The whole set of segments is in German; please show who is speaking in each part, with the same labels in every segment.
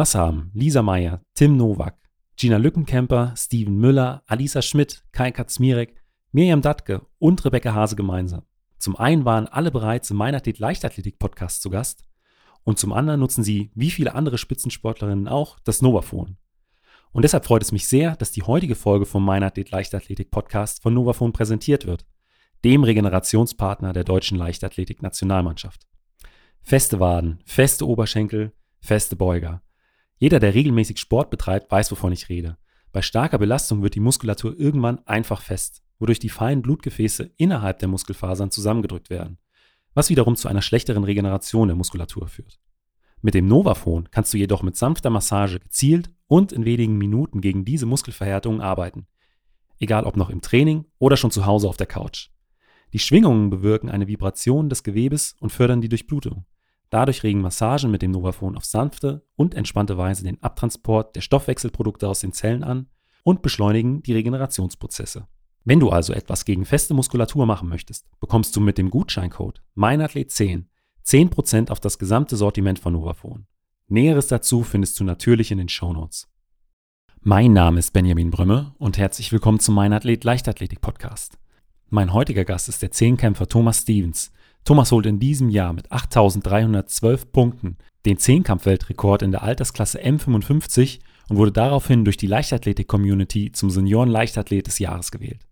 Speaker 1: Was haben Lisa Meyer, Tim Nowak, Gina Lückenkämper, Steven Müller, Alisa Schmidt, Kai Katzmirek, Miriam Dattke und Rebecca Hase gemeinsam? Zum einen waren alle bereits im Meinathlet Leichtathletik Podcast zu Gast und zum anderen nutzen sie, wie viele andere Spitzensportlerinnen auch, das Novaphone. Und deshalb freut es mich sehr, dass die heutige Folge vom Meinathlet Leichtathletik Podcast von Novaphone präsentiert wird, dem Regenerationspartner der deutschen Leichtathletik Nationalmannschaft. Feste Waden, feste Oberschenkel, feste Beuger. Jeder, der regelmäßig Sport betreibt, weiß, wovon ich rede. Bei starker Belastung wird die Muskulatur irgendwann einfach fest wodurch die feinen Blutgefäße innerhalb der Muskelfasern zusammengedrückt werden, was wiederum zu einer schlechteren Regeneration der Muskulatur führt. Mit dem Novaphone kannst du jedoch mit sanfter Massage gezielt und in wenigen Minuten gegen diese Muskelverhärtungen arbeiten, egal ob noch im Training oder schon zu Hause auf der Couch. Die Schwingungen bewirken eine Vibration des Gewebes und fördern die Durchblutung. Dadurch regen Massagen mit dem Novaphone auf sanfte und entspannte Weise den Abtransport der Stoffwechselprodukte aus den Zellen an und beschleunigen die Regenerationsprozesse. Wenn du also etwas gegen feste Muskulatur machen möchtest, bekommst du mit dem Gutscheincode MEINATHLET10 10% auf das gesamte Sortiment von Novaphone. Näheres dazu findest du natürlich in den Shownotes. Mein Name ist Benjamin Brümme und herzlich willkommen zum Meinathlet Leichtathletik Podcast. Mein heutiger Gast ist der Zehnkämpfer Thomas Stevens. Thomas holt in diesem Jahr mit 8312 Punkten den Zehnkampfweltrekord in der Altersklasse M55 und wurde daraufhin durch die Leichtathletik-Community zum Senioren-Leichtathlet des Jahres gewählt.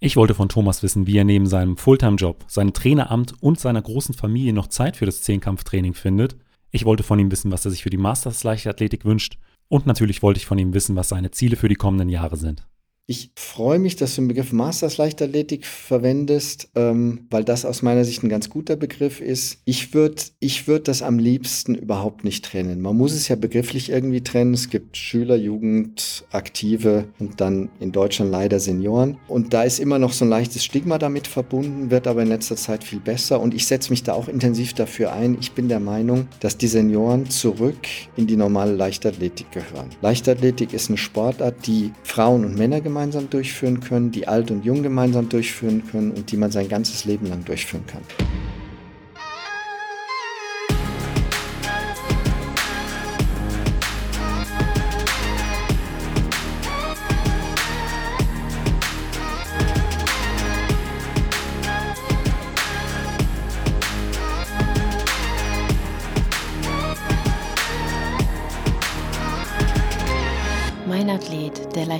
Speaker 1: Ich wollte von Thomas wissen, wie er neben seinem Fulltime-Job, seinem Traineramt und seiner großen Familie noch Zeit für das Zehnkampftraining findet. Ich wollte von ihm wissen, was er sich für die Masters Leichtathletik wünscht. Und natürlich wollte ich von ihm wissen, was seine Ziele für die kommenden Jahre sind.
Speaker 2: Ich freue mich, dass du den Begriff Masters Leichtathletik verwendest, ähm, weil das aus meiner Sicht ein ganz guter Begriff ist. Ich würde ich würd das am liebsten überhaupt nicht trennen. Man muss es ja begrifflich irgendwie trennen. Es gibt Schüler, Jugend, Aktive und dann in Deutschland leider Senioren. Und da ist immer noch so ein leichtes Stigma damit verbunden, wird aber in letzter Zeit viel besser. Und ich setze mich da auch intensiv dafür ein. Ich bin der Meinung, dass die Senioren zurück in die normale Leichtathletik gehören. Leichtathletik ist eine Sportart, die Frauen und Männer gemeinsam gemeinsam durchführen können, die alt und jung gemeinsam durchführen können und die man sein ganzes Leben lang durchführen kann.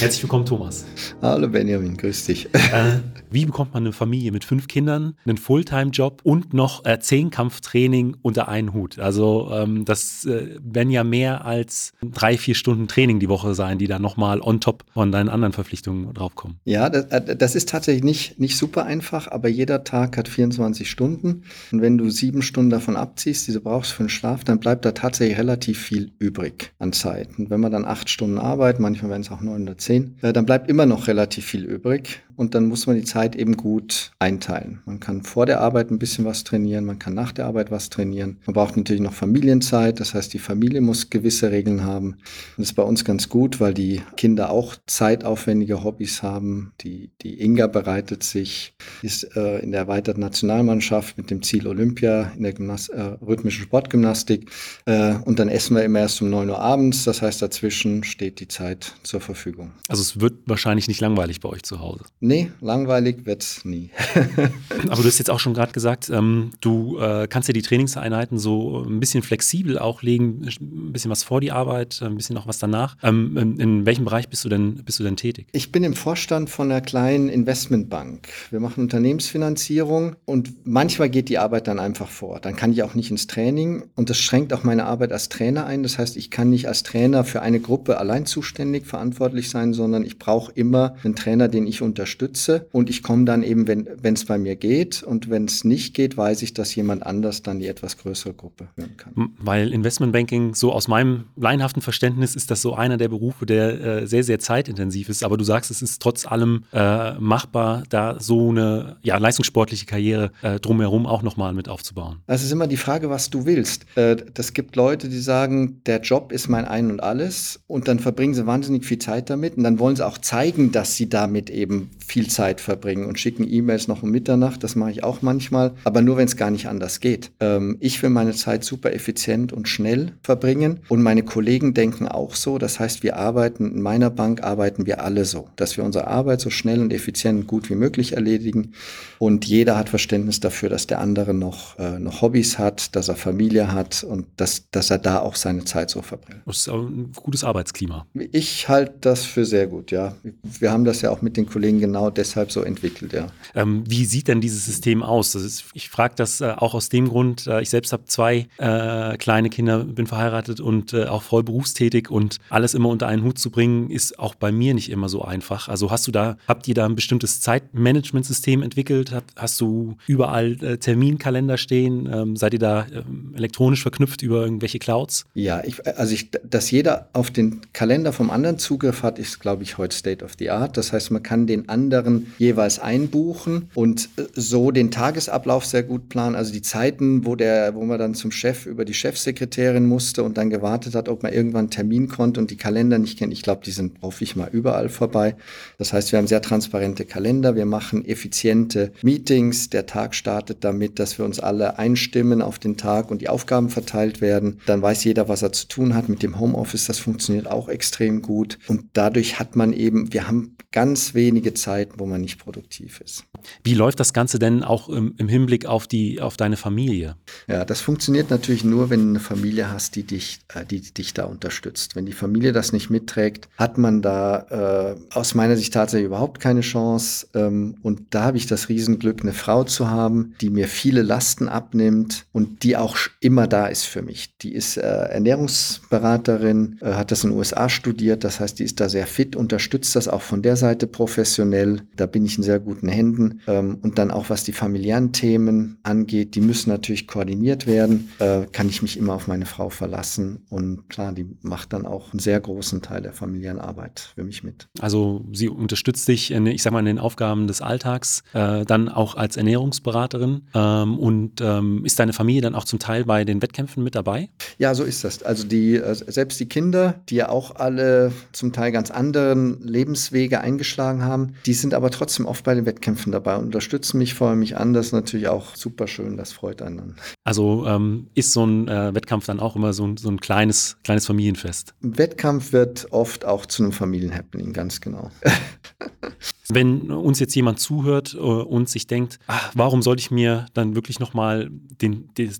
Speaker 1: Herzlich willkommen, Thomas.
Speaker 2: Hallo Benjamin, grüß dich.
Speaker 1: Äh, wie bekommt man eine Familie mit fünf Kindern, einen Fulltime-Job und noch äh, Zehnkampftraining unter einen Hut? Also ähm, das äh, werden ja mehr als drei, vier Stunden Training die Woche sein, die da nochmal on top von deinen anderen Verpflichtungen draufkommen.
Speaker 2: Ja, das, äh, das, ist tatsächlich nicht, nicht super einfach, aber jeder Tag hat 24 Stunden. Und wenn du sieben Stunden davon abziehst, die du brauchst für den Schlaf, dann bleibt da tatsächlich relativ viel übrig an Zeit. Und wenn man dann acht Stunden arbeitet, manchmal werden es auch 910, 10, äh, dann bleibt immer noch relativ viel übrig und dann muss man die Zeit eben gut einteilen. Man kann vor der Arbeit ein bisschen was trainieren, man kann nach der Arbeit was trainieren. Man braucht natürlich noch Familienzeit, das heißt, die Familie muss gewisse Regeln haben. Und das ist bei uns ganz gut, weil die Kinder auch zeitaufwendige Hobbys haben. Die, die Inga bereitet sich, ist äh, in der erweiterten Nationalmannschaft mit dem Ziel Olympia in der Gymnas äh, rhythmischen Sportgymnastik. Äh, und dann essen wir immer erst um 9 Uhr abends, das heißt, dazwischen steht die Zeit zur Verfügung.
Speaker 1: Also es wird wahrscheinlich nicht langweilig bei euch zu Hause.
Speaker 2: Nee, langweilig wird's nie.
Speaker 1: Aber du hast jetzt auch schon gerade gesagt, ähm, du äh, kannst ja die Trainingseinheiten so ein bisschen flexibel auch legen, ein bisschen was vor die Arbeit, ein bisschen noch was danach. Ähm, in, in, welchem Bereich bist du denn, bist du denn tätig?
Speaker 2: Ich bin im Vorstand von einer kleinen Investmentbank. Wir machen Unternehmensfinanzierung und manchmal geht die Arbeit dann einfach vor. Dann kann ich auch nicht ins Training und das schränkt auch meine Arbeit als Trainer ein. Das heißt, ich kann nicht als Trainer für eine Gruppe allein zuständig verantwortlich sein, sondern ich brauche immer einen Trainer, den ich unterstütze und ich komme dann eben, wenn es bei mir geht und wenn es nicht geht, weiß ich, dass jemand anders dann die etwas größere Gruppe hören kann.
Speaker 1: Weil Investmentbanking, so aus meinem laienhaften Verständnis, ist das so einer der Berufe, der äh, sehr, sehr zeitintensiv ist. Aber du sagst, es ist trotz allem äh, machbar, da so eine ja, leistungssportliche Karriere äh, drumherum auch nochmal mit aufzubauen.
Speaker 2: Das ist immer die Frage, was du willst. Äh, das gibt Leute, die sagen, der Job ist mein Ein und Alles und dann verbringen sie wahnsinnig viel Zeit damit. Arbeiten, dann wollen sie auch zeigen, dass sie damit eben viel Zeit verbringen und schicken E-Mails noch um Mitternacht. Das mache ich auch manchmal, aber nur wenn es gar nicht anders geht. Ähm, ich will meine Zeit super effizient und schnell verbringen und meine Kollegen denken auch so. Das heißt, wir arbeiten, in meiner Bank arbeiten wir alle so, dass wir unsere Arbeit so schnell und effizient und gut wie möglich erledigen und jeder hat Verständnis dafür, dass der andere noch, äh, noch Hobbys hat, dass er Familie hat und dass, dass er da auch seine Zeit so verbringt.
Speaker 1: Das ist ein gutes Arbeitsklima.
Speaker 2: Ich halte das für sehr gut, ja. Wir haben das ja auch mit den Kollegen genau deshalb so entwickelt, ja.
Speaker 1: Ähm, wie sieht denn dieses System aus? Ist, ich frage das äh, auch aus dem Grund, äh, ich selbst habe zwei äh, kleine Kinder, bin verheiratet und äh, auch voll berufstätig und alles immer unter einen Hut zu bringen, ist auch bei mir nicht immer so einfach. Also hast du da, habt ihr da ein bestimmtes Zeitmanagementsystem entwickelt? Hast, hast du überall äh, Terminkalender stehen? Ähm, seid ihr da ähm, elektronisch verknüpft über irgendwelche Clouds?
Speaker 2: Ja, ich, also ich, dass jeder auf den Kalender vom anderen Zugriff hat, ist, glaube ich, heute State of the Art. Das heißt, man kann den anderen jeweils einbuchen und äh, so den Tagesablauf sehr gut planen. Also die Zeiten, wo der, wo man dann zum Chef über die Chefsekretärin musste und dann gewartet hat, ob man irgendwann einen Termin konnte und die Kalender nicht kennt. Ich glaube, die sind hoffe ich mal überall vorbei. Das heißt, wir haben sehr transparente Kalender. Wir machen effiziente Meetings. Der Tag startet damit, dass wir uns alle einstimmen auf den Tag und die Aufgaben verteilt werden. Dann weiß jeder, was er zu tun hat. Mit dem Homeoffice, das funktioniert auch extrem gut. Und dadurch hat man eben, wir haben ganz wenige Zeiten, wo man nicht produktiv ist.
Speaker 1: Wie läuft das Ganze denn auch im, im Hinblick auf, die, auf deine Familie?
Speaker 2: Ja, das funktioniert natürlich nur, wenn du eine Familie hast, die dich, äh, die, dich da unterstützt. Wenn die Familie das nicht mitträgt, hat man da äh, aus meiner Sicht tatsächlich überhaupt keine Chance. Ähm, und da habe ich das Riesenglück, eine Frau zu haben, die mir viele Lasten abnimmt und die auch immer da ist für mich. Die ist äh, Ernährungsberaterin, äh, hat das in den USA studiert, das heißt, die ist da sehr fit, unterstützt das auch von der Seite professionell. Da bin ich in sehr guten Händen. Ähm, und dann auch was die familiären Themen angeht, die müssen natürlich koordiniert werden. Äh, kann ich mich immer auf meine Frau verlassen. Und klar, die macht dann auch einen sehr großen Teil der familiären Arbeit für mich mit.
Speaker 1: Also sie unterstützt dich, in, ich sag mal, in den Aufgaben des Alltags, äh, dann auch als Ernährungsberaterin. Ähm, und ähm, ist deine Familie dann auch zum Teil bei den Wettkämpfen mit dabei?
Speaker 2: Ja, so ist das. Also die, äh, selbst die Kinder, die ja auch alle zum Teil ganz anderen Lebenswege eingeschlagen haben, die sind aber trotzdem oft bei den Wettkämpfen dabei und unterstützen mich, feuern mich an. Das ist natürlich auch super schön, das freut einen dann.
Speaker 1: Also ähm, ist so ein äh, Wettkampf dann auch immer so ein, so ein kleines, kleines Familienfest?
Speaker 2: Ein Wettkampf wird oft auch zu einem Familienhappening, ganz genau.
Speaker 1: Wenn uns jetzt jemand zuhört äh, und sich denkt, ach, warum sollte ich mir dann wirklich nochmal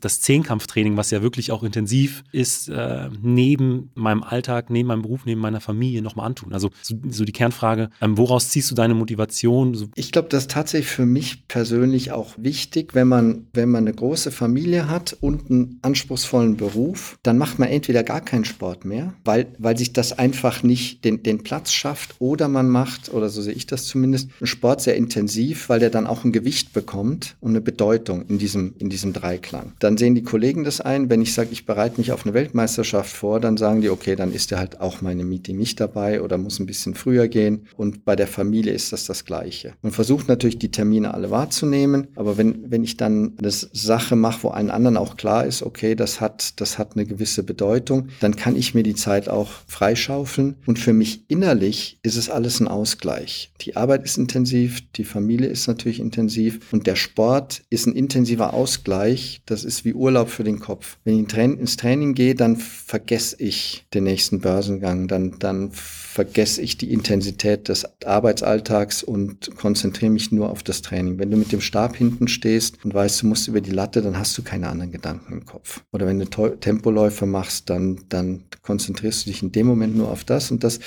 Speaker 1: das Zehnkampftraining, was ja wirklich auch intensiv ist, äh, neben meinem Alltag, neben meinem Beruf, neben meiner Familie nochmal antun? Also so, so die Kernfrage, ähm, woraus ziehst du deine Motivation? So
Speaker 2: ich glaube, das ist tatsächlich für mich persönlich auch wichtig, wenn man, wenn man eine große Familie hat und einen anspruchsvollen Beruf, dann macht man entweder gar keinen Sport mehr, weil, weil sich das einfach nicht den, den Platz schafft oder man macht, oder so sehe ich das zumindest, zumindest einen Sport sehr intensiv, weil der dann auch ein Gewicht bekommt und eine Bedeutung in diesem, in diesem Dreiklang. Dann sehen die Kollegen das ein. Wenn ich sage, ich bereite mich auf eine Weltmeisterschaft vor, dann sagen die, okay, dann ist der halt auch meine Meeting nicht dabei oder muss ein bisschen früher gehen. Und bei der Familie ist das das Gleiche. Man versucht natürlich, die Termine alle wahrzunehmen, aber wenn, wenn ich dann eine Sache mache, wo allen anderen auch klar ist, okay, das hat, das hat eine gewisse Bedeutung, dann kann ich mir die Zeit auch freischaufeln. Und für mich innerlich ist es alles ein Ausgleich. Die Arbeit Arbeit ist intensiv, die Familie ist natürlich intensiv und der Sport ist ein intensiver Ausgleich. Das ist wie Urlaub für den Kopf. Wenn ich ins Training gehe, dann vergesse ich den nächsten Börsengang, dann, dann vergesse ich die Intensität des Arbeitsalltags und konzentriere mich nur auf das Training. Wenn du mit dem Stab hinten stehst und weißt, du musst über die Latte, dann hast du keine anderen Gedanken im Kopf. Oder wenn du Tempoläufe machst, dann, dann konzentrierst du dich in dem Moment nur auf das und das,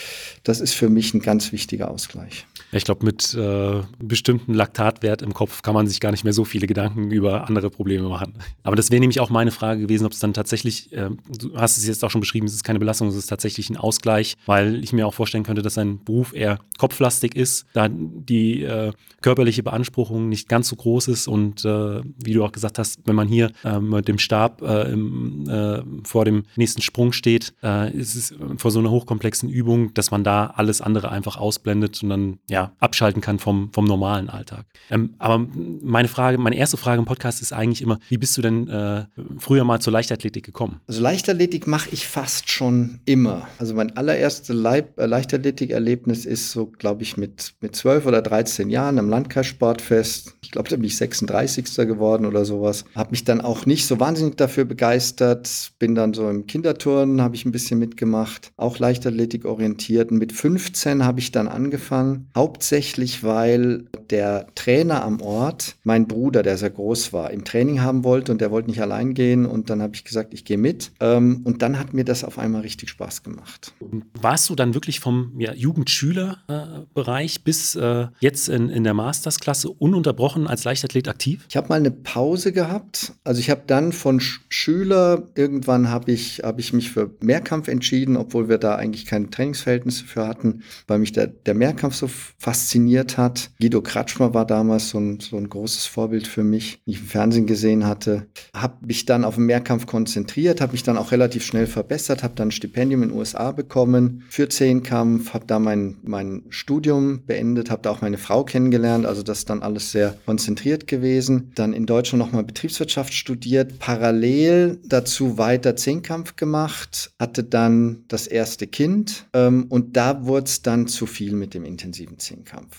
Speaker 2: das ist für mich ein ganz wichtiger Ausgleich.
Speaker 1: Ich glaube, mit äh, bestimmten Laktatwert im Kopf kann man sich gar nicht mehr so viele Gedanken über andere Probleme machen. Aber das wäre nämlich auch meine Frage gewesen, ob es dann tatsächlich, äh, du hast es jetzt auch schon beschrieben, es ist keine Belastung, es ist tatsächlich ein Ausgleich, weil ich mir auch vorstellen könnte, dass ein Beruf eher kopflastig ist, da die äh, körperliche Beanspruchung nicht ganz so groß ist und äh, wie du auch gesagt hast, wenn man hier ähm, mit dem Stab äh, im, äh, vor dem nächsten Sprung steht, ist es vor so einer hochkomplexen Übung, dass man da alles andere einfach ausblendet und dann ja abschalten kann vom, vom normalen Alltag. Ähm, aber meine Frage, meine erste Frage im Podcast ist eigentlich immer, wie bist du denn äh, früher mal zur Leichtathletik gekommen?
Speaker 2: Also Leichtathletik mache ich fast schon immer. Also mein allererstes äh, Leichtathletik-Erlebnis ist so, glaube ich, mit, mit 12 oder 13 Jahren am Landkreissportfest. Ich glaube, da bin ich 36. geworden oder sowas. Habe mich dann auch nicht so wahnsinnig dafür begeistert. Bin dann so im Kinderturnen, habe ich ein bisschen mitgemacht, auch Leichtathletik orientiert. Und mit 15 habe ich dann angefangen, hauptsächlich weil der Trainer am Ort, mein Bruder, der sehr groß war, im Training haben wollte und der wollte nicht allein gehen. Und dann habe ich gesagt, ich gehe mit. Ähm, und dann hat mir das auf einmal richtig Spaß gemacht.
Speaker 1: Warst du dann wirklich vom ja, Jugendschülerbereich bis äh, jetzt in, in der Mastersklasse ununterbrochen als Leichtathlet aktiv?
Speaker 2: Ich habe mal eine Pause gehabt. Also ich habe dann von Sch Schüler, irgendwann habe ich, hab ich mich für Mehrkampf entschieden, obwohl wir da eigentlich keine Trainingsverhältnisse für hatten, weil mich der, der Mehrkampf so fasziniert hat. Guido Kratschmer war damals so ein, so ein großes Vorbild für mich, die ich im Fernsehen gesehen hatte. Habe mich dann auf den Mehrkampf konzentriert, habe mich dann auch relativ schnell verbessert, habe dann ein Stipendium in den USA bekommen für Zehnkampf, habe da mein, mein Studium beendet, habe da auch meine Frau kennengelernt, also das ist dann alles sehr konzentriert gewesen. Dann in Deutschland nochmal Betriebswirtschaft studiert, parallel dazu weiter Zehnkampf gemacht, hatte dann das erste Kind ähm, und da wurde es dann zu viel mit dem intensiven Zehnkampf.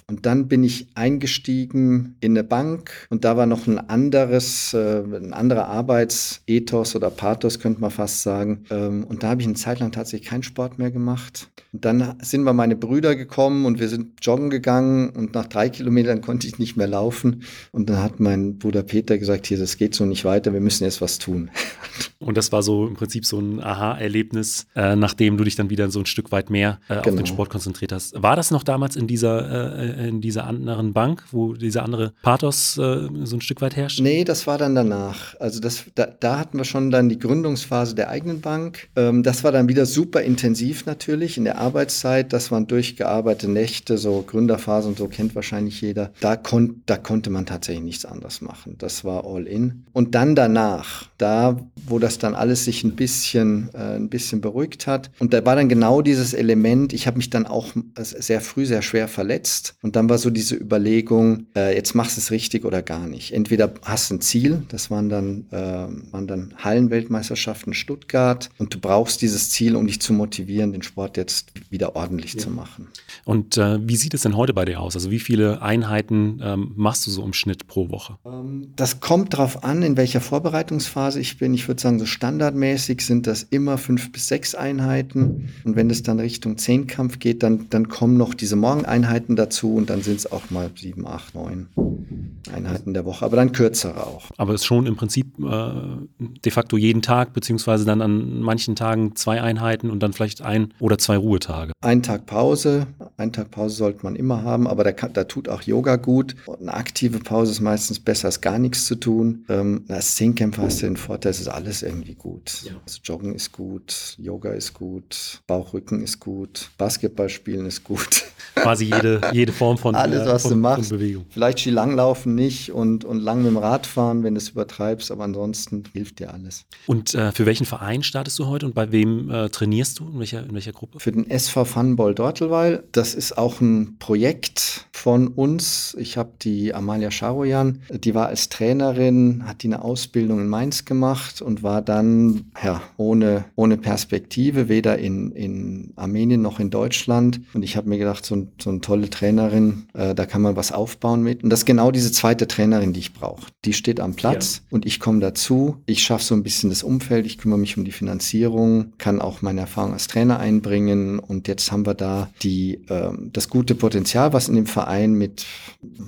Speaker 2: Und dann bin ich eingestiegen in eine Bank und da war noch ein anderes, äh, ein anderer Arbeitsethos oder Pathos, könnte man fast sagen. Ähm, und da habe ich eine Zeit lang tatsächlich keinen Sport mehr gemacht. Und dann sind wir meine Brüder gekommen und wir sind joggen gegangen und nach drei Kilometern konnte ich nicht mehr laufen. Und dann hat mein Bruder Peter gesagt, hier, das geht so nicht weiter, wir müssen jetzt was tun.
Speaker 1: Und das war so im Prinzip so ein Aha-Erlebnis, äh, nachdem du dich dann wieder so ein Stück weit mehr äh, genau. auf den genau. Sport konzentriert hast. War das noch damals in dieser, äh, in dieser anderen Bank, wo dieser andere Pathos äh, so ein Stück weit herrscht?
Speaker 2: Nee, das war dann danach. Also das, da, da hatten wir schon dann die Gründungsphase der eigenen Bank. Ähm, das war dann wieder super intensiv natürlich in der Arbeitszeit. Das waren durchgearbeitete Nächte, so Gründerphase und so kennt wahrscheinlich jeder. Da, kon da konnte man tatsächlich nichts anderes machen. Das war all in. Und dann danach, da, wo das dann alles sich ein bisschen, äh, ein bisschen beruhigt hat. Und da war dann genau dieses Element, ich habe mich dann auch sehr früh sehr schwer verletzt. Und dann war so diese Überlegung, äh, jetzt machst du es richtig oder gar nicht. Entweder hast du ein Ziel, das waren dann, äh, waren dann Hallenweltmeisterschaften Stuttgart und du brauchst dieses Ziel, um dich zu motivieren, den Sport jetzt wieder ordentlich ja. zu machen.
Speaker 1: Und äh, wie sieht es denn heute bei dir aus? Also wie viele Einheiten ähm, machst du so im Schnitt pro Woche? Ähm,
Speaker 2: das kommt darauf an, in welcher Vorbereitungsphase ich bin. Ich würde sagen, so standardmäßig sind das immer fünf bis sechs Einheiten. Und wenn es dann Richtung Zehnkampf geht, dann, dann kommen noch diese Morgeneinheiten dazu und dann sind es auch mal sieben, acht, neun Einheiten der Woche, aber dann kürzere auch.
Speaker 1: Aber es ist schon im Prinzip äh, de facto jeden Tag, beziehungsweise dann an manchen Tagen zwei Einheiten und dann vielleicht ein oder zwei Ruhetage.
Speaker 2: Ein Tag Pause, ein Tag Pause sollte man immer haben, aber da, da tut auch Yoga gut. Und eine aktive Pause ist meistens besser als gar nichts zu tun. Ähm, als Zehnkämpfer hast du den Vorteil, es ist alles irgendwie gut. Ja. Also Joggen ist gut, Yoga ist gut, Bauchrücken ist gut, Basketball spielen ist gut.
Speaker 1: Quasi jede, jede Form von,
Speaker 2: Alles, was von, du machst. Bewegung. Vielleicht Skilanglaufen nicht und, und lang mit dem Rad fahren, wenn du es übertreibst, aber ansonsten hilft dir alles.
Speaker 1: Und äh, für welchen Verein startest du heute und bei wem äh, trainierst du? In welcher, in welcher Gruppe?
Speaker 2: Für den SV Funball Dortelweil. Das ist auch ein Projekt von uns. Ich habe die Amalia Scharoyan, die war als Trainerin, hat die eine Ausbildung in Mainz gemacht und war dann ja, ohne, ohne Perspektive, weder in, in Armenien noch in Deutschland. Und ich habe mir gedacht, so, so eine tolle Trainerin, äh, da kann man was aufbauen mit. Und das ist genau diese zweite Trainerin, die ich brauche. Die steht am Platz ja. und ich komme dazu. Ich schaffe so ein bisschen das Umfeld, ich kümmere mich um die Finanzierung, kann auch meine Erfahrung als Trainer einbringen. Und jetzt haben wir da die, äh, das gute Potenzial, was in dem Verein Verein mit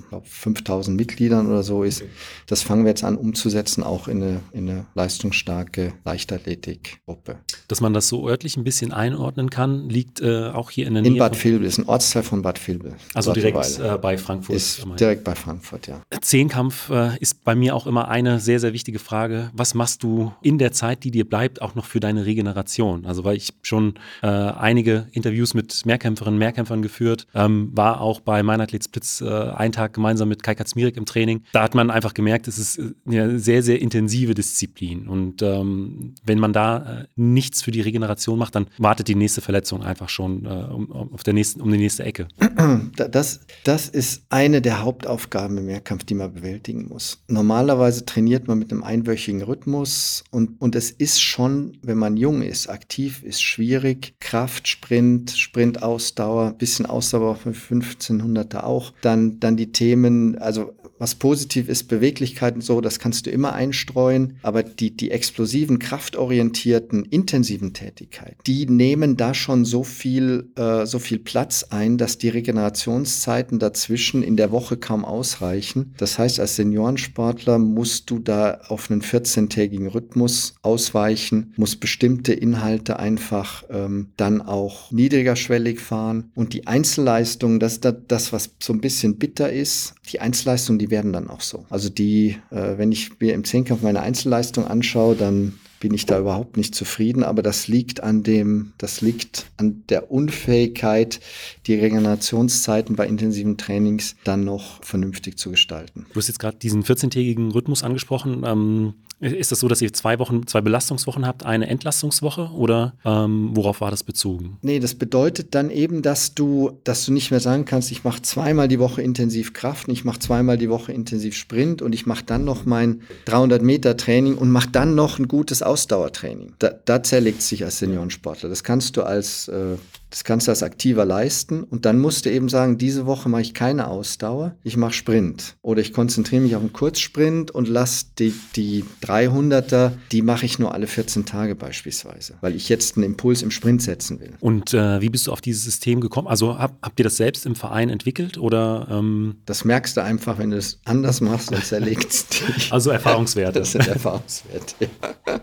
Speaker 2: glaub, 5000 Mitgliedern oder so ist. Okay. Das fangen wir jetzt an umzusetzen, auch in eine, in eine leistungsstarke Leichtathletikgruppe.
Speaker 1: Dass man das so örtlich ein bisschen einordnen kann, liegt äh, auch hier in der Nähe.
Speaker 2: In Bad Vilbel, ist ein Ortsteil von Bad Vilbel.
Speaker 1: Also direkt äh, bei Frankfurt.
Speaker 2: Ist direkt bei Frankfurt, ja.
Speaker 1: Zehnkampf äh, ist bei mir auch immer eine sehr, sehr wichtige Frage. Was machst du in der Zeit, die dir bleibt, auch noch für deine Regeneration? Also weil ich schon äh, einige Interviews mit Mehrkämpferinnen, Mehrkämpfern geführt, ähm, war auch bei meiner Leichtathletsplitz äh, einen Tag gemeinsam mit Kai Katzmirek im Training. Da hat man einfach gemerkt, es ist äh, eine sehr, sehr intensive Disziplin. Und ähm, wenn man da äh, nichts für die Regeneration macht, dann wartet die nächste Verletzung einfach schon äh, um, auf der nächsten, um die nächste Ecke.
Speaker 2: Das, das ist eine der Hauptaufgaben im Mehrkampf, die man bewältigen muss. Normalerweise trainiert man mit einem einwöchigen Rhythmus und, und es ist schon, wenn man jung ist, aktiv ist, schwierig. Kraft, Sprint, Sprintausdauer, bisschen Ausdauer für 1500er auch. Dann, dann die Themen, also was positiv ist, Beweglichkeit und so, das kannst du immer einstreuen. Aber die, die explosiven, kraftorientierten, intensiven Tätigkeiten, die nehmen da schon so viel, äh, so viel Platz ein, dass die Regenerationszeiten dazwischen in der Woche kaum ausreichen. Das heißt, als Seniorensportler musst du da auf einen 14-tägigen Rhythmus ausweichen, musst bestimmte Inhalte einfach ähm, dann auch niedrigerschwellig fahren. Und die Einzelleistung, das ist das, was so ein bisschen bitter ist. Die Einzelleistung, die werden dann auch so. Also die, äh, wenn ich mir im Zehnkampf meine Einzelleistung anschaue, dann bin ich da überhaupt nicht zufrieden, aber das liegt an dem, das liegt an der Unfähigkeit, die Regenerationszeiten bei intensiven Trainings dann noch vernünftig zu gestalten.
Speaker 1: Du hast jetzt gerade diesen 14-tägigen Rhythmus angesprochen. Ähm, ist das so, dass ihr zwei Wochen, zwei Belastungswochen habt, eine Entlastungswoche oder ähm, worauf war das bezogen?
Speaker 2: Nee, das bedeutet dann eben, dass du, dass du nicht mehr sagen kannst, ich mache zweimal die Woche intensiv Kraft und ich mache zweimal die Woche intensiv Sprint und ich mache dann noch mein 300 Meter Training und mache dann noch ein gutes Ausdauertraining. Da, da zerlegt sich als Seniorensportler. Das kannst du als äh, das kannst du als aktiver leisten und dann musst du eben sagen, diese Woche mache ich keine Ausdauer, ich mache Sprint oder ich konzentriere mich auf einen Kurzsprint und lasse die, die 300er, die mache ich nur alle 14 Tage beispielsweise, weil ich jetzt einen Impuls im Sprint setzen will.
Speaker 1: Und äh, wie bist du auf dieses System gekommen? Also hab, habt ihr das selbst im Verein entwickelt oder? Ähm
Speaker 2: das merkst du einfach, wenn du es anders machst, dann zerlegt es dich.
Speaker 1: Also Erfahrungswerte.
Speaker 2: Das sind Erfahrungswerte, ja.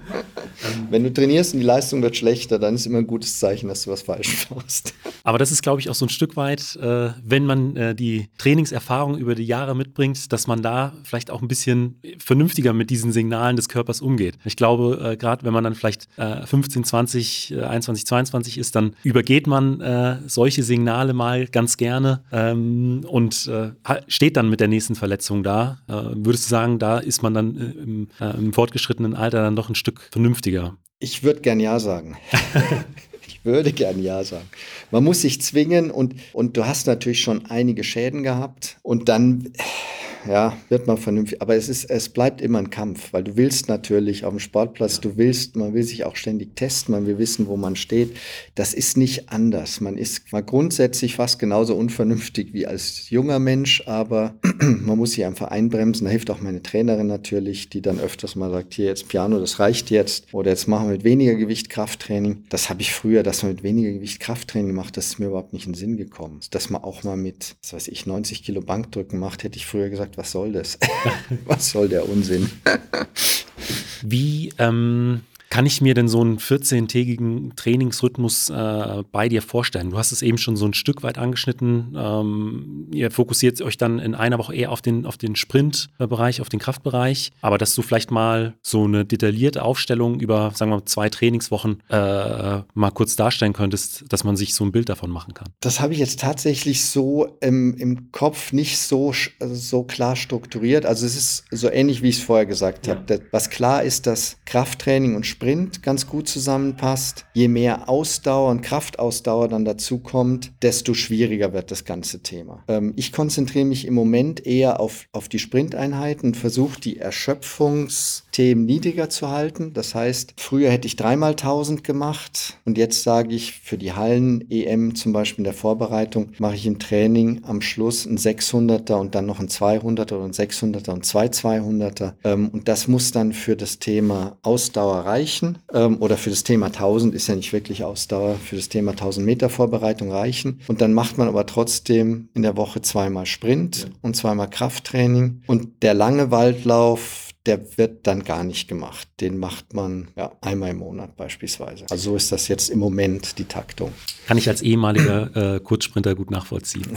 Speaker 2: Wenn du trainierst und die Leistung wird schlechter, dann ist immer ein gutes Zeichen, dass du was falsch machst.
Speaker 1: Aber das ist, glaube ich, auch so ein Stück weit, äh, wenn man äh, die Trainingserfahrung über die Jahre mitbringt, dass man da vielleicht auch ein bisschen vernünftiger mit diesen Signalen des Körpers umgeht. Ich glaube, äh, gerade wenn man dann vielleicht 15, 20, 21, 22 ist, dann übergeht man äh, solche Signale mal ganz gerne ähm, und äh, steht dann mit der nächsten Verletzung da. Äh, würdest du sagen, da ist man dann im, im fortgeschrittenen Alter dann doch ein Stück vernünftiger?
Speaker 2: Ich würde gern Ja sagen. ich würde gern Ja sagen. Man muss sich zwingen und, und du hast natürlich schon einige Schäden gehabt und dann ja, wird man vernünftig. Aber es ist, es bleibt immer ein Kampf, weil du willst natürlich auf dem Sportplatz, du willst, man will sich auch ständig testen, man will wissen, wo man steht. Das ist nicht anders. Man ist mal grundsätzlich fast genauso unvernünftig wie als junger Mensch, aber man muss sich einfach einbremsen. Da hilft auch meine Trainerin natürlich, die dann öfters mal sagt, hier jetzt Piano, das reicht jetzt. Oder jetzt machen wir mit weniger Gewicht Krafttraining. Das habe ich früher, dass man mit weniger Gewicht Krafttraining gemacht, das ist mir überhaupt nicht in den Sinn gekommen. Dass man auch mal mit, was weiß ich, 90 Kilo Bankdrücken macht, hätte ich früher gesagt, gesagt, was soll das? was soll der Unsinn?
Speaker 1: Wie ähm, kann ich mir denn so einen 14-tägigen Trainingsrhythmus äh, bei dir vorstellen? Du hast es eben schon so ein Stück weit angeschnitten. Ähm, ihr fokussiert euch dann in einer Woche eher auf den, auf den Sprintbereich, auf den Kraftbereich. Aber dass du vielleicht mal so eine detaillierte Aufstellung über, sagen wir mal, zwei Trainingswochen äh, mal kurz darstellen könntest, dass man sich so ein Bild davon machen kann.
Speaker 2: Das habe ich jetzt tatsächlich so im, im Kopf nicht so, also so klar strukturiert. Also es ist so ähnlich, wie ich es vorher gesagt ja. habe. Was klar ist, dass Krafttraining und Sprint Sprint ganz gut zusammenpasst. Je mehr Ausdauer und Kraftausdauer dann dazu kommt, desto schwieriger wird das ganze Thema. Ähm, ich konzentriere mich im Moment eher auf, auf die Sprinteinheiten versuche die Erschöpfungsthemen niedriger zu halten. Das heißt, früher hätte ich dreimal 1000 gemacht und jetzt sage ich für die Hallen-EM zum Beispiel in der Vorbereitung mache ich im Training am Schluss ein 600er und dann noch ein 200er und ein 600er und zwei 200er. Ähm, und das muss dann für das Thema Ausdauer reichen ähm, oder für das Thema 1000 ist ja nicht wirklich Ausdauer, für das Thema 1000 Meter Vorbereitung reichen. Und dann macht man aber trotzdem in der Woche zweimal Sprint und zweimal Krafttraining. Und der lange Waldlauf, der wird dann gar nicht gemacht. Den macht man ja, einmal im Monat beispielsweise. Also so ist das jetzt im Moment die Taktung.
Speaker 1: Kann ich als ehemaliger äh, Kurzsprinter gut nachvollziehen.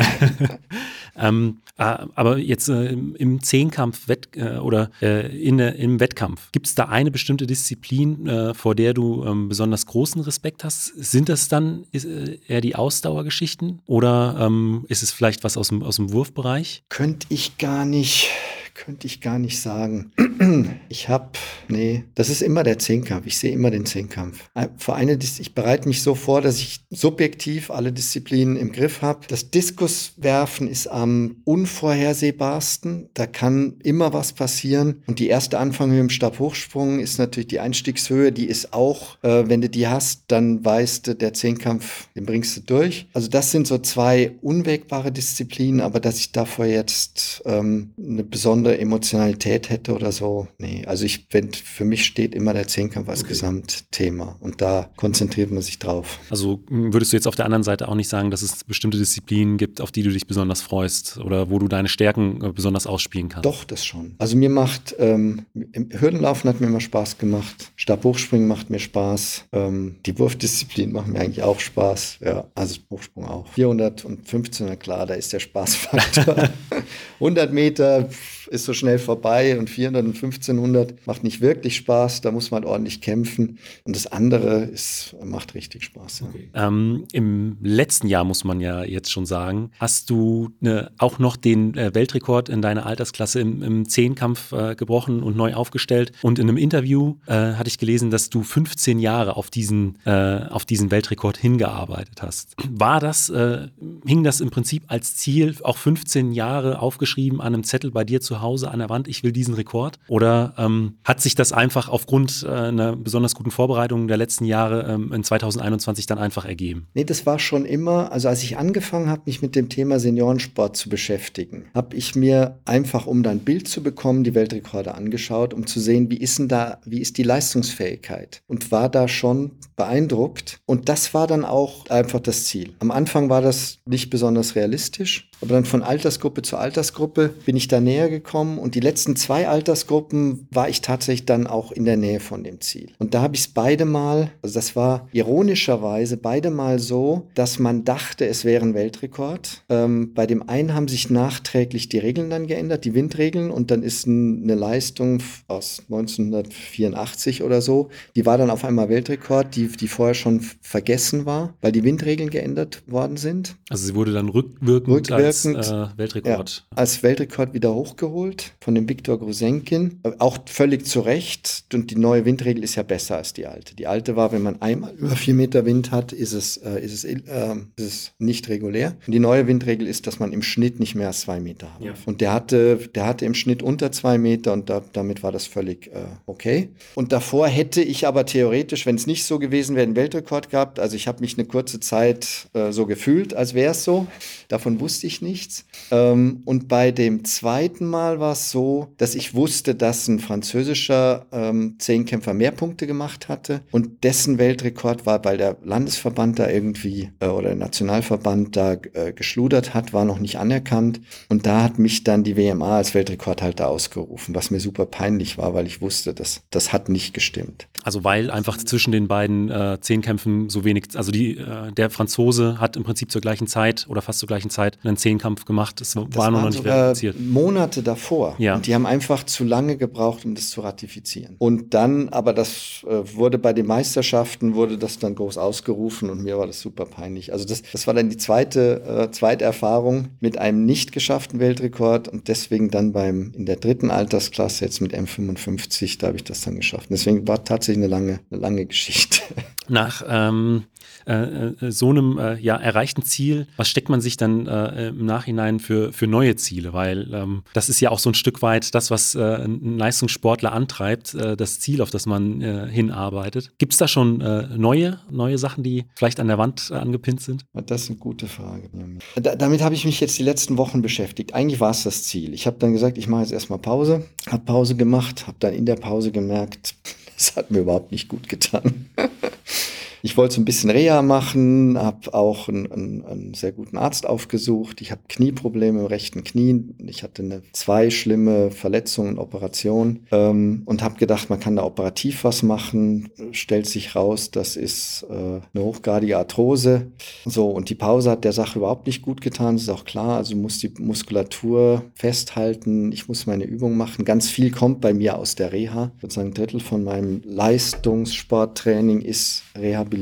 Speaker 1: ähm, äh, aber jetzt äh, im Zehnkampf äh, oder äh, in, im Wettkampf, gibt es da eine bestimmte Disziplin, äh, vor der du ähm, besonders großen Respekt hast? Sind das dann eher die Ausdauergeschichten oder ähm, ist es vielleicht was aus dem, aus dem Wurfbereich?
Speaker 2: Könnte ich gar nicht könnte ich gar nicht sagen. Ich habe, nee, das ist immer der Zehnkampf. Ich sehe immer den Zehnkampf. Vor eine, ich bereite mich so vor, dass ich subjektiv alle Disziplinen im Griff habe. Das Diskuswerfen ist am unvorhersehbarsten. Da kann immer was passieren. Und die erste Anfange mit dem Stabhochsprung ist natürlich die Einstiegshöhe. Die ist auch, äh, wenn du die hast, dann weißt du, der Zehnkampf, den bringst du durch. Also das sind so zwei unwägbare Disziplinen. Aber dass ich davor jetzt ähm, eine besondere besondere Emotionalität hätte oder so. Nee, also ich, wenn, für mich steht immer der Zehnkampf als okay. Gesamtthema und da konzentriert man sich drauf.
Speaker 1: Also hm, würdest du jetzt auf der anderen Seite auch nicht sagen, dass es bestimmte Disziplinen gibt, auf die du dich besonders freust oder wo du deine Stärken äh, besonders ausspielen kannst?
Speaker 2: Doch, das schon. Also mir macht, ähm, Hürdenlaufen hat mir immer Spaß gemacht, Stabhochspringen macht mir Spaß, ähm, die Wurfdisziplin macht mir eigentlich auch Spaß, ja, also Hochsprung auch. 415, klar, da ist der Spaßfaktor. 100 Meter ist so schnell vorbei und 400 und 1500 macht nicht wirklich Spaß, da muss man ordentlich kämpfen. Und das andere ist, macht richtig Spaß. Ja.
Speaker 1: Okay. Ähm, Im letzten Jahr muss man ja jetzt schon sagen, hast du ne, auch noch den äh, Weltrekord in deiner Altersklasse im, im Zehnkampf äh, gebrochen und neu aufgestellt. Und in einem Interview äh, hatte ich gelesen, dass du 15 Jahre auf diesen, äh, auf diesen Weltrekord hingearbeitet hast. War das, äh, hing das im Prinzip als Ziel, auch 15 Jahre aufgeschrieben an einem Zettel bei dir zu Hause an der Wand, ich will diesen Rekord? Oder ähm, hat sich das einfach aufgrund äh, einer besonders guten Vorbereitung der letzten Jahre ähm, in 2021 dann einfach ergeben?
Speaker 2: Nee, das war schon immer, also als ich angefangen habe, mich mit dem Thema Seniorensport zu beschäftigen, habe ich mir einfach, um da ein Bild zu bekommen, die Weltrekorde angeschaut, um zu sehen, wie ist denn da, wie ist die Leistungsfähigkeit? Und war da schon beeindruckt. Und das war dann auch einfach das Ziel. Am Anfang war das nicht besonders realistisch, aber dann von Altersgruppe zu Altersgruppe bin ich da näher gekommen und die letzten zwei Altersgruppen war ich tatsächlich dann auch in der Nähe von dem Ziel. Und da habe ich es beide Mal, also das war ironischerweise beide Mal so, dass man dachte, es wäre ein Weltrekord. Ähm, bei dem einen haben sich nachträglich die Regeln dann geändert, die Windregeln, und dann ist eine Leistung aus 1984 oder so, die war dann auf einmal Weltrekord, die, die vorher schon vergessen war, weil die Windregeln geändert worden sind.
Speaker 1: Also sie wurde dann rückwirkend, rückwirkend als äh, Weltrekord.
Speaker 2: Ja, als Weltrekord wieder hochgeholt von dem Viktor Grusenkin. Auch völlig zu Recht. Und die neue Windregel ist ja besser als die alte. Die alte war, wenn man einmal über vier Meter Wind hat, ist es, äh, ist es, äh, ist es nicht regulär. Und die neue Windregel ist, dass man im Schnitt nicht mehr als zwei Meter hat. Ja. Und der hatte, der hatte im Schnitt unter zwei Meter und da, damit war das völlig äh, okay. Und davor hätte ich aber theoretisch, wenn es nicht so gewesen wäre, einen Weltrekord gehabt. Also ich habe mich eine kurze Zeit äh, so gefühlt, als wäre es so. Davon wusste ich nichts. Ähm, und bei dem zweiten Mal war es so, dass ich wusste, dass ein französischer ähm, Zehnkämpfer mehr Punkte gemacht hatte und dessen Weltrekord war, weil der Landesverband da irgendwie äh, oder der Nationalverband da äh, geschludert hat, war noch nicht anerkannt. Und da hat mich dann die WMA als Weltrekordhalter ausgerufen, was mir super peinlich war, weil ich wusste, dass das hat nicht gestimmt.
Speaker 1: Also weil einfach zwischen den beiden äh, Zehnkämpfen so wenig, also die, äh, der Franzose hat im Prinzip zur gleichen Zeit oder fast zur gleichen Zeit einen Zehnkampf gemacht. Es war
Speaker 2: das
Speaker 1: noch
Speaker 2: nicht verifiziert. Monate davor.
Speaker 1: Ja.
Speaker 2: Und die haben einfach zu lange gebraucht, um das zu ratifizieren. Und dann, aber das äh, wurde bei den Meisterschaften, wurde das dann groß ausgerufen und mir war das super peinlich. Also das, das war dann die zweite, äh, zweite Erfahrung mit einem nicht geschafften Weltrekord und deswegen dann beim, in der dritten Altersklasse jetzt mit M55, da habe ich das dann geschafft. Und deswegen war tatsächlich eine lange, eine lange Geschichte.
Speaker 1: Nach ähm, äh, äh, so einem äh, ja, erreichten Ziel, was steckt man sich dann äh, im Nachhinein für, für neue Ziele? Weil ähm, das ist ja auch so ein Stück weit das, was äh, ein Leistungssportler antreibt, äh, das Ziel, auf das man hinarbeitet. Gibt es da schon neue, neue Sachen, die vielleicht an der Wand angepinnt sind?
Speaker 2: Das ist eine gute Frage. Da, damit habe ich mich jetzt die letzten Wochen beschäftigt. Eigentlich war es das Ziel. Ich habe dann gesagt, ich mache jetzt erstmal Pause, habe Pause gemacht, habe dann in der Pause gemerkt, es hat mir überhaupt nicht gut getan. ich wollte so ein bisschen Reha machen, habe auch einen, einen, einen, sehr guten Arzt aufgesucht. Ich habe Knieprobleme im rechten Knie. Ich hatte eine zwei schlimme Verletzungen, Operationen ähm, und habe gedacht, man kann da operativ was machen. Stellt sich raus, das ist äh, eine hochgradige Arthrose. So und die Pause hat der Sache überhaupt nicht gut getan. Das ist auch klar. Also muss die Muskulatur festhalten. Ich muss meine Übung machen. Ganz viel kommt bei mir aus der Reha. Sozusagen ein Drittel von meinem Leistungssporttraining ist Rehabilitation.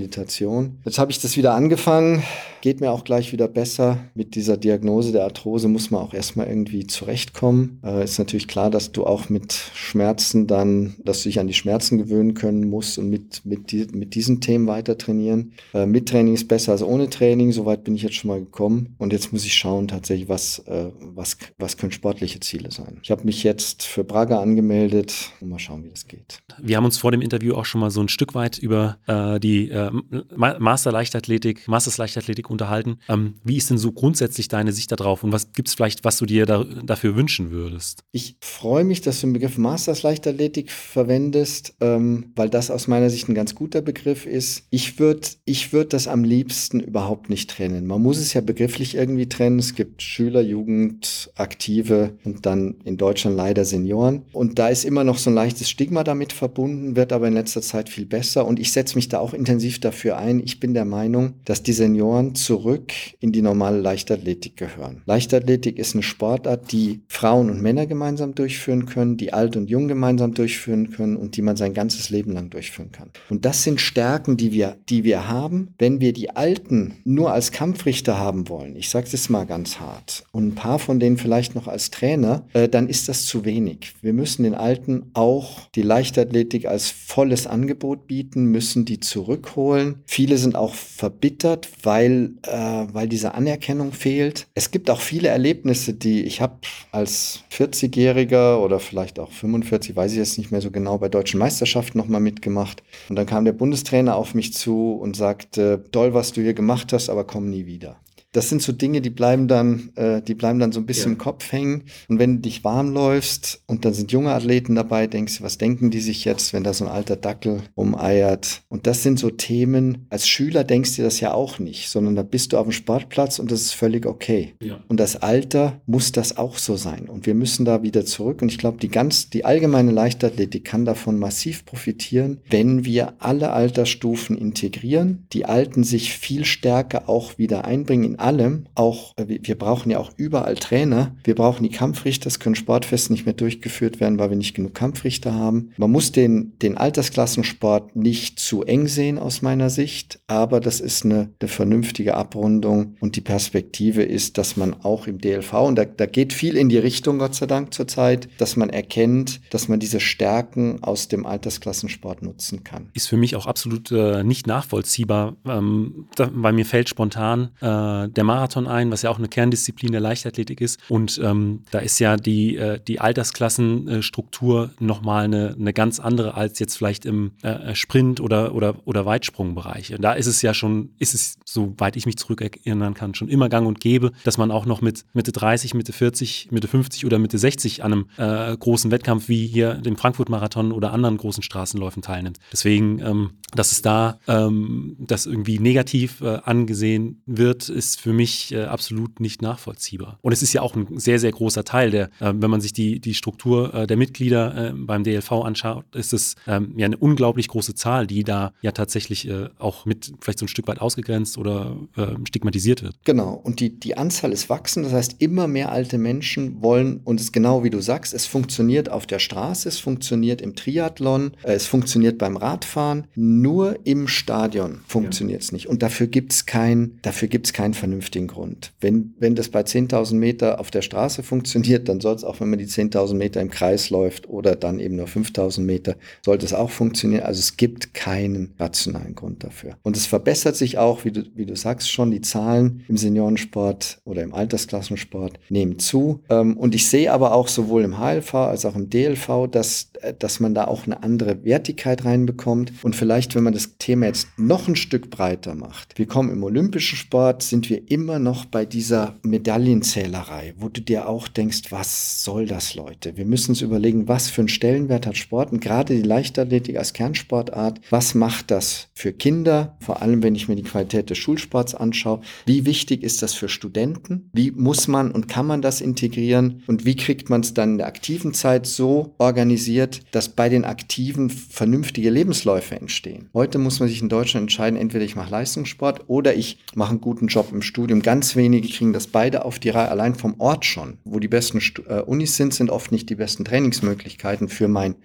Speaker 2: Jetzt habe ich das wieder angefangen Geht mir auch gleich wieder besser. Mit dieser Diagnose der Arthrose muss man auch erstmal irgendwie zurechtkommen. Äh, ist natürlich klar, dass du auch mit Schmerzen dann, dass du dich an die Schmerzen gewöhnen können musst und mit, mit, die, mit diesen Themen weiter trainieren. Äh, mit Training ist besser als ohne Training. Soweit bin ich jetzt schon mal gekommen. Und jetzt muss ich schauen tatsächlich, was, äh, was, was können sportliche Ziele sein. Ich habe mich jetzt für Braga angemeldet und mal schauen, wie das geht.
Speaker 1: Wir haben uns vor dem Interview auch schon mal so ein Stück weit über äh, die äh, Master Leichtathletik, Masters Leichtathletik unterhalten. Ähm, wie ist denn so grundsätzlich deine Sicht darauf und was gibt es vielleicht, was du dir da, dafür wünschen würdest?
Speaker 2: Ich freue mich, dass du den Begriff Masters Leichtathletik verwendest, ähm, weil das aus meiner Sicht ein ganz guter Begriff ist. Ich würde ich würd das am liebsten überhaupt nicht trennen. Man muss es ja begrifflich irgendwie trennen. Es gibt Schüler, Jugend, Aktive und dann in Deutschland leider Senioren. Und da ist immer noch so ein leichtes Stigma damit verbunden, wird aber in letzter Zeit viel besser. Und ich setze mich da auch intensiv dafür ein. Ich bin der Meinung, dass die Senioren zurück in die normale Leichtathletik gehören. Leichtathletik ist eine Sportart, die Frauen und Männer gemeinsam durchführen können, die alt und jung gemeinsam durchführen können und die man sein ganzes Leben lang durchführen kann. Und das sind Stärken, die wir, die wir haben. Wenn wir die Alten nur als Kampfrichter haben wollen, ich sage es jetzt mal ganz hart, und ein paar von denen vielleicht noch als Trainer, äh, dann ist das zu wenig. Wir müssen den Alten auch die Leichtathletik als volles Angebot bieten, müssen die zurückholen. Viele sind auch verbittert, weil äh, weil diese Anerkennung fehlt. Es gibt auch viele Erlebnisse, die ich habe als 40-Jähriger oder vielleicht auch 45, weiß ich jetzt nicht mehr so genau, bei deutschen Meisterschaften nochmal mitgemacht. Und dann kam der Bundestrainer auf mich zu und sagte, toll, was du hier gemacht hast, aber komm nie wieder das sind so Dinge, die bleiben dann, äh, die bleiben dann so ein bisschen ja. im Kopf hängen. Und wenn du dich warm läufst und dann sind junge Athleten dabei, denkst du, was denken die sich jetzt, wenn da so ein alter Dackel umeiert? Und das sind so Themen, als Schüler denkst du das ja auch nicht, sondern da bist du auf dem Sportplatz und das ist völlig okay. Ja. Und das Alter muss das auch so sein. Und wir müssen da wieder zurück. Und ich glaube, die ganz, die allgemeine Leichtathletik kann davon massiv profitieren, wenn wir alle Altersstufen integrieren, die Alten sich viel stärker auch wieder einbringen in allem, auch, äh, wir brauchen ja auch überall Trainer. Wir brauchen die Kampfrichter. Es können Sportfeste nicht mehr durchgeführt werden, weil wir nicht genug Kampfrichter haben. Man muss den, den Altersklassensport nicht zu eng sehen aus meiner Sicht, aber das ist eine, eine vernünftige Abrundung und die Perspektive ist, dass man auch im DLV, und da, da geht viel in die Richtung, Gott sei Dank zurzeit, dass man erkennt, dass man diese Stärken aus dem Altersklassensport nutzen kann.
Speaker 1: Ist für mich auch absolut äh, nicht nachvollziehbar, ähm, da, weil mir fällt spontan äh, der Marathon ein, was ja auch eine Kerndisziplin der Leichtathletik ist. Und ähm, da ist ja die, äh, die Altersklassenstruktur nochmal eine, eine ganz andere als jetzt vielleicht im äh, Sprint- oder, oder, oder Weitsprungbereich. Da ist es ja schon, ist es, soweit ich mich zurückerinnern kann, schon immer gang und gäbe, dass man auch noch mit Mitte 30, Mitte 40, Mitte 50 oder Mitte 60 an einem äh, großen Wettkampf wie hier dem Frankfurt-Marathon oder anderen großen Straßenläufen teilnimmt. Deswegen, ähm, dass es da ähm, das irgendwie negativ äh, angesehen wird, ist für mich äh, absolut nicht nachvollziehbar. Und es ist ja auch ein sehr, sehr großer Teil der, äh, wenn man sich die, die Struktur äh, der Mitglieder äh, beim DLV anschaut, ist es ähm, ja eine unglaublich große Zahl, die da ja tatsächlich äh, auch mit vielleicht so ein Stück weit ausgegrenzt oder ähm, stigmatisiert wird.
Speaker 2: Genau. Und die, die Anzahl ist wachsend. Das heißt, immer mehr alte Menschen wollen, und es ist genau wie du sagst, es funktioniert auf der Straße, es funktioniert im Triathlon, äh, es funktioniert beim Radfahren. Nur im Stadion funktioniert es ja. nicht. Und dafür gibt es kein, dafür gibt es keinen vernünftigen Grund. Wenn, wenn das bei 10.000 Meter auf der Straße funktioniert, dann soll es auch, wenn man die 10.000 Meter im Kreis läuft oder dann eben nur 5.000 Meter, sollte es auch funktionieren. Also es gibt keinen rationalen Grund dafür. Und es verbessert sich auch, wie du, wie du sagst schon, die Zahlen im Seniorensport oder im Altersklassensport nehmen zu. Ähm, und ich sehe aber auch sowohl im HLV als auch im DLV, dass äh, dass man da auch eine andere Wertigkeit reinbekommt. Und vielleicht, wenn man das Thema jetzt noch ein Stück breiter macht. Wir kommen im olympischen Sport, sind wir immer noch bei dieser Medaillenzählerei, wo du dir auch denkst, was soll das, Leute? Wir müssen uns überlegen, was für einen Stellenwert hat Sport und gerade die Leichtathletik als Kernsportart, was macht das für Kinder, vor allem wenn ich mir die Qualität des Schulsports anschaue, wie wichtig ist das für Studenten, wie muss man und kann man das integrieren und wie kriegt man es dann in der aktiven Zeit so organisiert, dass bei den Aktiven vernünftige Lebensläufe entstehen. Heute muss man sich in Deutschland entscheiden, entweder ich mache Leistungssport oder ich mache einen guten Job im Studium. Ganz wenige kriegen das beide auf die Reihe, allein vom Ort schon. Wo die besten äh, Unis sind, sind oft nicht die besten Trainingsmöglichkeiten für mein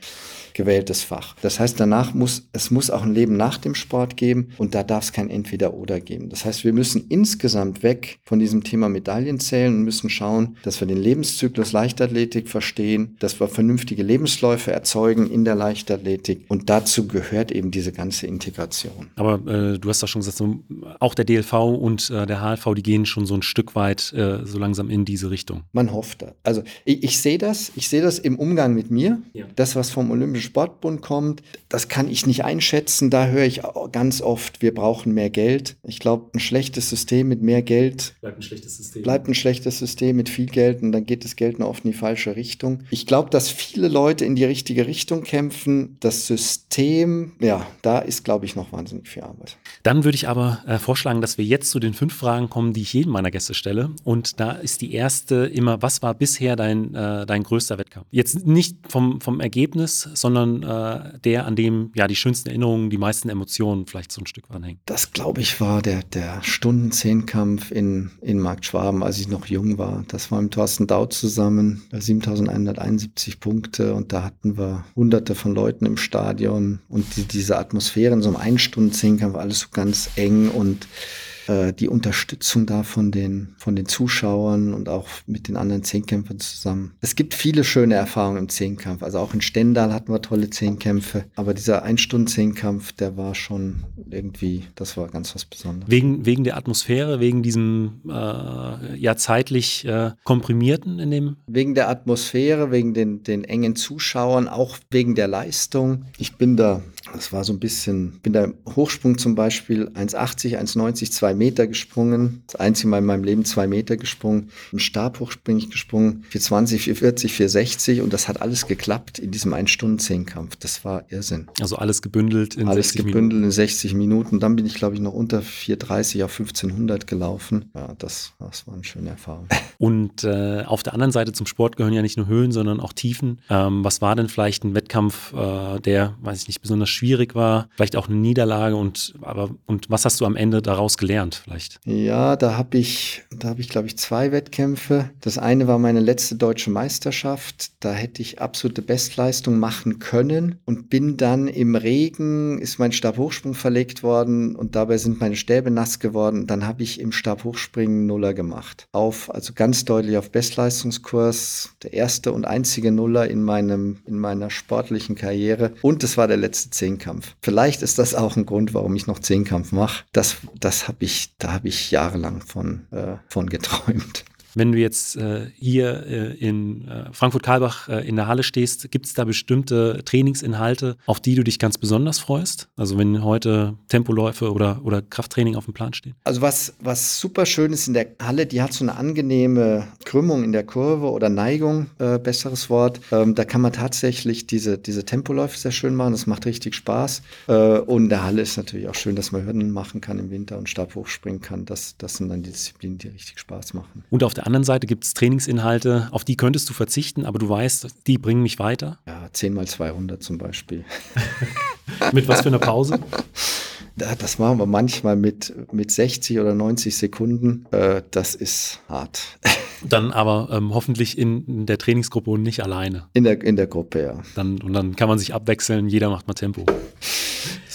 Speaker 2: gewähltes Fach. Das heißt, danach muss, es muss auch ein Leben nach dem Sport geben und da darf es kein Entweder-Oder geben. Das heißt, wir müssen insgesamt weg von diesem Thema Medaillen zählen und müssen schauen, dass wir den Lebenszyklus Leichtathletik verstehen, dass wir vernünftige Lebensläufe erzeugen in der Leichtathletik und dazu gehört eben diese ganze Integration.
Speaker 1: Aber äh, du hast doch schon gesagt, auch der DLV und äh, der HLV, die gehen schon so ein Stück weit äh, so langsam in diese Richtung.
Speaker 2: Man hofft das. Also ich, ich sehe das, ich sehe das im Umgang mit mir. Ja. Das, was vom Olympischen Sportbund kommt. Das kann ich nicht einschätzen. Da höre ich ganz oft, wir brauchen mehr Geld. Ich glaube, ein schlechtes System mit mehr Geld
Speaker 1: bleibt ein schlechtes System.
Speaker 2: Bleibt ein schlechtes System mit viel Geld und dann geht das Geld nur oft in die falsche Richtung. Ich glaube, dass viele Leute in die richtige Richtung kämpfen. Das System, ja, da ist, glaube ich, noch wahnsinnig viel Arbeit.
Speaker 1: Dann würde ich aber äh, vorschlagen, dass wir jetzt zu den fünf Fragen kommen, die ich jedem meiner Gäste stelle. Und da ist die erste immer, was war bisher dein, äh, dein größter Wettkampf? Jetzt nicht vom, vom Ergebnis, sondern äh, der, an dem ja die schönsten Erinnerungen, die meisten Emotionen vielleicht so ein Stück anhängen.
Speaker 2: Das, glaube ich, war der, der Stunden-Zehnkampf in, in Markt Schwaben, als ich noch jung war. Das war mit Thorsten Dau zusammen, 7171 Punkte und da hatten wir hunderte von Leuten im Stadion und die, diese Atmosphäre in so einem Ein-Stunden-Zehnkampf, alles so ganz eng und äh, die Unterstützung da von den, von den Zuschauern und auch mit den anderen Zehnkämpfern zusammen. Es gibt viele schöne Erfahrungen im Zehnkampf. Also auch in Stendal hatten wir tolle Zehnkämpfe. Aber dieser Ein-Stunden-Zehnkampf, der war schon irgendwie, das war ganz was Besonderes.
Speaker 1: Wegen, wegen der Atmosphäre, wegen diesem äh, ja zeitlich äh, komprimierten in dem?
Speaker 2: Wegen der Atmosphäre, wegen den, den engen Zuschauern, auch wegen der Leistung. Ich bin da das war so ein bisschen, bin da im Hochsprung zum Beispiel 1,80, 1,90, 2 Meter gesprungen. Das einzige Mal in meinem Leben 2 Meter gesprungen. Im Stabhoch bin ich gesprungen, 420, 440, 460 und das hat alles geklappt in diesem 1-Stunden-10-Kampf. Das war Irrsinn.
Speaker 1: Also alles gebündelt
Speaker 2: in alles 60 gebündelt Minuten. in 60 Minuten. Dann bin ich, glaube ich, noch unter 430 auf 1500 gelaufen. Ja, das, das war eine schöne Erfahrung.
Speaker 1: Und äh, auf der anderen Seite zum Sport gehören ja nicht nur Höhen, sondern auch Tiefen. Ähm, was war denn vielleicht ein Wettkampf, äh, der, weiß ich nicht, besonders schwierig war, vielleicht auch eine Niederlage und aber und was hast du am Ende daraus gelernt vielleicht?
Speaker 2: Ja, da habe ich, da habe ich glaube ich zwei Wettkämpfe. Das eine war meine letzte deutsche Meisterschaft. Da hätte ich absolute Bestleistung machen können und bin dann im Regen ist mein Stabhochsprung verlegt worden und dabei sind meine Stäbe nass geworden. Dann habe ich im Stabhochspringen Nuller gemacht. Auf also ganz deutlich auf Bestleistungskurs, der erste und einzige Nuller in meinem in meiner sportlichen Karriere und es war der letzte Zehnkampf. Vielleicht ist das auch ein Grund, warum ich noch Zehnkampf mache. Das, das habe ich, da habe ich jahrelang von, äh, von geträumt.
Speaker 1: Wenn du jetzt äh, hier äh, in äh, Frankfurt-Karlbach äh, in der Halle stehst, gibt es da bestimmte Trainingsinhalte, auf die du dich ganz besonders freust? Also wenn heute Tempoläufe oder, oder Krafttraining auf dem Plan stehen?
Speaker 2: Also was, was super schön ist in der Halle, die hat so eine angenehme Krümmung in der Kurve oder Neigung, äh, besseres Wort. Ähm, da kann man tatsächlich diese, diese Tempoläufe sehr schön machen. Das macht richtig Spaß. Äh, und in der Halle ist natürlich auch schön, dass man Hürden machen kann im Winter und Stab hochspringen kann. Das, das sind dann die Disziplinen, die richtig Spaß machen.
Speaker 1: Und auf der anderen Seite gibt es Trainingsinhalte, auf die könntest du verzichten, aber du weißt, die bringen mich weiter.
Speaker 2: Ja, 10 mal 200 zum Beispiel.
Speaker 1: mit was für einer Pause?
Speaker 2: Das machen wir manchmal mit, mit 60 oder 90 Sekunden. Äh, das ist hart.
Speaker 1: Dann aber ähm, hoffentlich in, in, der Trainingsgruppe und nicht alleine.
Speaker 2: In der, in der Gruppe, ja.
Speaker 1: Dann, und dann kann man sich abwechseln, jeder macht mal Tempo.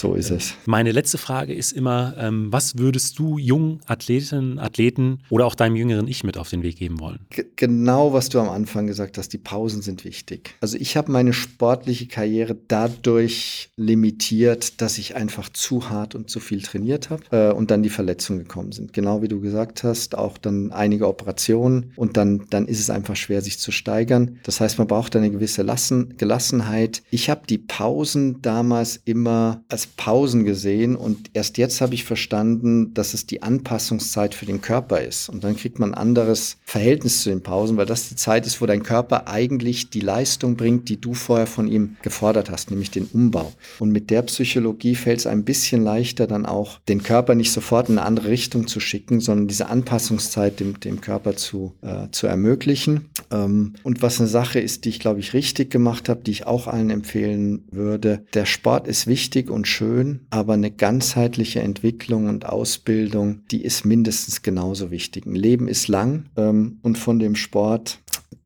Speaker 2: So ist es.
Speaker 1: Meine letzte Frage ist immer, ähm, was würdest du jungen Athletinnen, Athleten oder auch deinem jüngeren Ich mit auf den Weg geben wollen?
Speaker 2: G genau, was du am Anfang gesagt hast, die Pausen sind wichtig. Also ich habe meine sportliche Karriere dadurch limitiert, dass ich einfach zu hart und zu viel trainiert habe äh, und dann die Verletzungen gekommen sind. Genau wie du gesagt hast, auch dann einige Operationen und dann, dann ist es einfach schwer, sich zu steigern. Das heißt, man braucht eine gewisse Lassen, Gelassenheit. Ich habe die Pausen damals immer als Pausen gesehen und erst jetzt habe ich verstanden, dass es die Anpassungszeit für den Körper ist. Und dann kriegt man ein anderes Verhältnis zu den Pausen, weil das die Zeit ist, wo dein Körper eigentlich die Leistung bringt, die du vorher von ihm gefordert hast, nämlich den Umbau. Und mit der Psychologie fällt es ein bisschen leichter, dann auch den Körper nicht sofort in eine andere Richtung zu schicken, sondern diese Anpassungszeit dem, dem Körper zu, äh, zu ermöglichen. Ähm, und was eine Sache ist, die ich, glaube ich, richtig gemacht habe, die ich auch allen empfehlen würde, der Sport ist wichtig und schön, aber eine ganzheitliche Entwicklung und Ausbildung, die ist mindestens genauso wichtig. Ein Leben ist lang ähm, und von dem Sport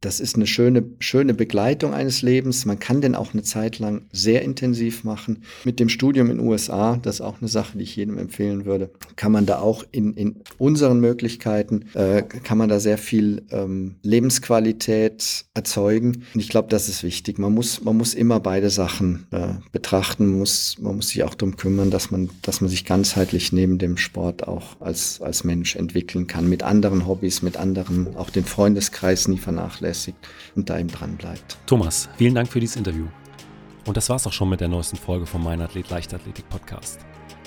Speaker 2: das ist eine schöne, schöne Begleitung eines Lebens. Man kann den auch eine Zeit lang sehr intensiv machen. Mit dem Studium in den USA, das ist auch eine Sache, die ich jedem empfehlen würde, kann man da auch in, in unseren Möglichkeiten, äh, kann man da sehr viel ähm, Lebensqualität erzeugen. Und ich glaube, das ist wichtig. Man muss, man muss immer beide Sachen äh, betrachten. Man muss, man muss sich auch darum kümmern, dass man, dass man sich ganzheitlich neben dem Sport auch als, als Mensch entwickeln kann. Mit anderen Hobbys, mit anderen, auch den Freundeskreis nie vernachlässigen vernachlässigt und da eben dran bleibt.
Speaker 1: Thomas, vielen Dank für dieses Interview. Und das war's auch schon mit der neuesten Folge vom Meinathlet Leichtathletik Podcast.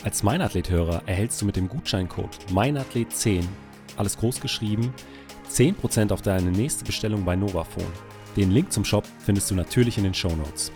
Speaker 1: Als Meinathlet-Hörer erhältst du mit dem Gutscheincode Meinathlet10, alles groß geschrieben, 10% auf deine nächste Bestellung bei Novafone. Den Link zum Shop findest du natürlich in den Show Notes.